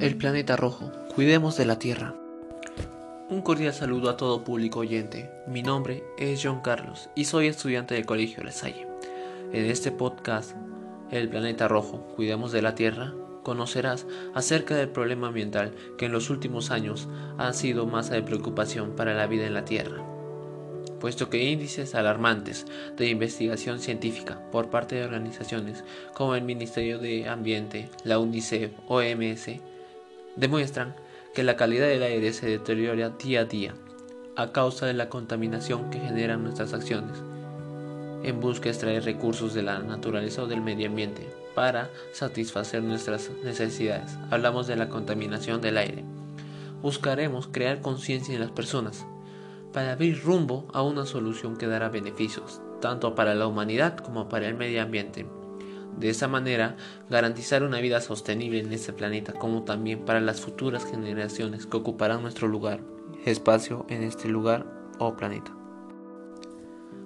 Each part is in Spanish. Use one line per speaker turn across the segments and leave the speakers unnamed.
El planeta rojo, cuidemos de la Tierra. Un cordial saludo a todo público oyente. Mi nombre es John Carlos y soy estudiante del Colegio La Salle. En este podcast, El planeta rojo, cuidemos de la Tierra, conocerás acerca del problema ambiental que en los últimos años ha sido masa de preocupación para la vida en la Tierra puesto que índices alarmantes de investigación científica por parte de organizaciones como el Ministerio de Ambiente, la UNICEF, OMS, demuestran que la calidad del aire se deteriora día a día a causa de la contaminación que generan nuestras acciones en busca de extraer recursos de la naturaleza o del medio ambiente para satisfacer nuestras necesidades. Hablamos de la contaminación del aire. Buscaremos crear conciencia en las personas para abrir rumbo a una solución que dará beneficios tanto para la humanidad como para el medio ambiente. De esa manera, garantizar una vida sostenible en este planeta, como también para las futuras generaciones que ocuparán nuestro lugar, espacio en este lugar o planeta.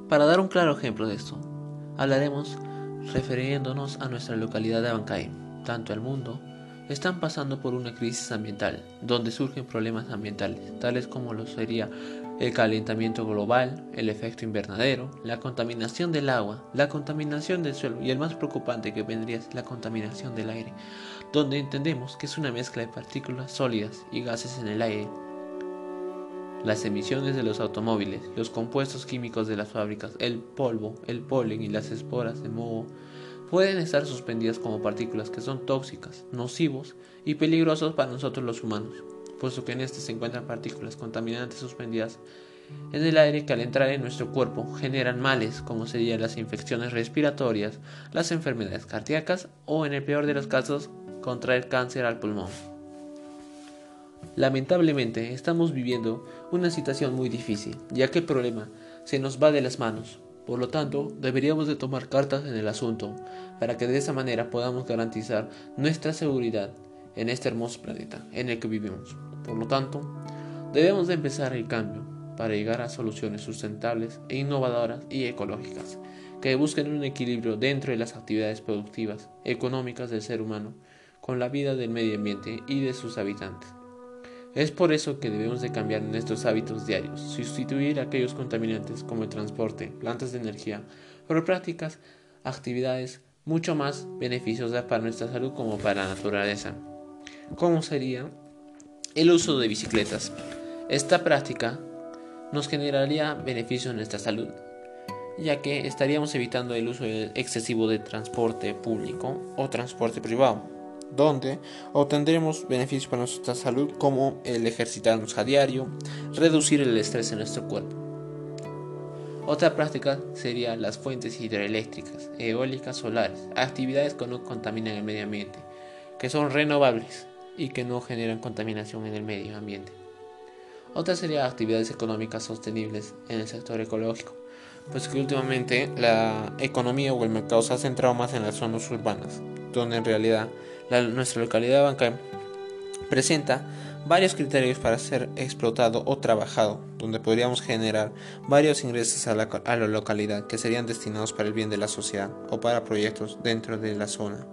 Para dar un claro ejemplo de esto, hablaremos refiriéndonos a nuestra localidad de Abancay. Tanto el mundo están pasando por una crisis ambiental, donde surgen problemas ambientales, tales como lo sería el calentamiento global, el efecto invernadero, la contaminación del agua, la contaminación del suelo y el más preocupante que vendría es la contaminación del aire, donde entendemos que es una mezcla de partículas sólidas y gases en el aire. Las emisiones de los automóviles, los compuestos químicos de las fábricas, el polvo, el polen y las esporas de moho pueden estar suspendidas como partículas que son tóxicas, nocivos y peligrosos para nosotros los humanos puesto que en este se encuentran partículas contaminantes suspendidas en el aire que al entrar en nuestro cuerpo generan males como serían las infecciones respiratorias, las enfermedades cardíacas o en el peor de los casos contraer cáncer al pulmón. Lamentablemente estamos viviendo una situación muy difícil, ya que el problema se nos va de las manos. Por lo tanto, deberíamos de tomar cartas en el asunto para que de esa manera podamos garantizar nuestra seguridad en este hermoso planeta en el que vivimos. Por lo tanto, debemos de empezar el cambio para llegar a soluciones sustentables e innovadoras y ecológicas que busquen un equilibrio dentro de las actividades productivas, económicas del ser humano, con la vida del medio ambiente y de sus habitantes. Es por eso que debemos de cambiar nuestros hábitos diarios, sustituir aquellos contaminantes como el transporte, plantas de energía, por prácticas, actividades mucho más beneficiosas para nuestra salud como para la naturaleza como sería el uso de bicicletas. Esta práctica nos generaría beneficios en nuestra salud, ya que estaríamos evitando el uso excesivo de transporte público o transporte privado, donde obtendremos beneficios para nuestra salud como el ejercitarnos a diario, reducir el estrés en nuestro cuerpo. Otra práctica sería las fuentes hidroeléctricas, eólicas, solares, actividades que no contaminan el medio ambiente, que son renovables y que no generan contaminación en el medio ambiente. Otra sería actividades económicas sostenibles en el sector ecológico, pues que últimamente la economía o el mercado se ha centrado más en las zonas urbanas, donde en realidad nuestra localidad Bancay presenta varios criterios para ser explotado o trabajado, donde podríamos generar varios ingresos a la, localidad que serían destinados para el bien de la sociedad o para proyectos dentro de la zona.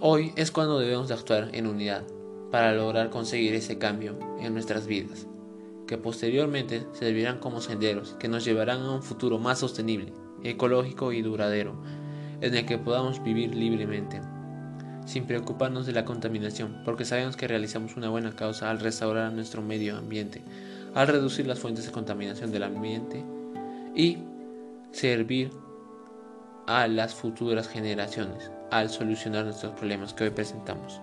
Hoy es cuando debemos de actuar en unidad para lograr conseguir ese cambio en nuestras vidas, que posteriormente servirán como senderos que nos llevarán a un futuro más sostenible, ecológico y duradero, en el que podamos vivir libremente, sin preocuparnos de la contaminación, porque sabemos que realizamos una buena causa al restaurar nuestro medio ambiente, al reducir las fuentes de contaminación del ambiente y servir a las futuras generaciones al solucionar nuestros problemas que hoy presentamos.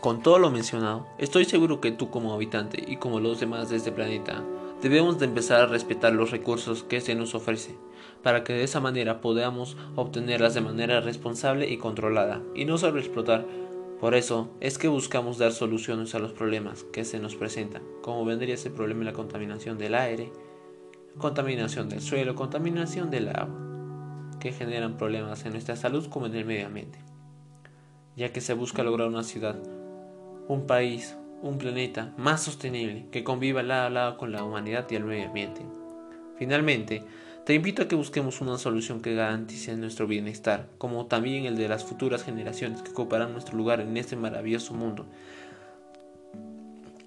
Con todo lo mencionado, estoy seguro que tú como habitante y como los demás de este planeta debemos de empezar a respetar los recursos que se nos ofrece, para que de esa manera podamos obtenerlas de manera responsable y controlada, y no solo explotar. Por eso es que buscamos dar soluciones a los problemas que se nos presentan, como vendría ese problema de la contaminación del aire, contaminación del suelo, contaminación del agua que generan problemas en nuestra salud como en el medio ambiente, ya que se busca lograr una ciudad, un país, un planeta más sostenible que conviva lado a lado con la humanidad y el medio ambiente. Finalmente, Te invito a que busquemos una solución que garantice nuestro bienestar, como también el de las futuras generaciones que ocuparán nuestro lugar en este maravilloso mundo.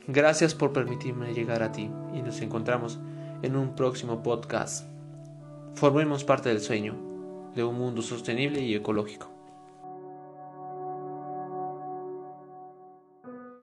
Gracias por permitirme llegar a ti y nos encontramos en un próximo podcast. Formemos parte del sueño de un mundo sostenible y ecológico.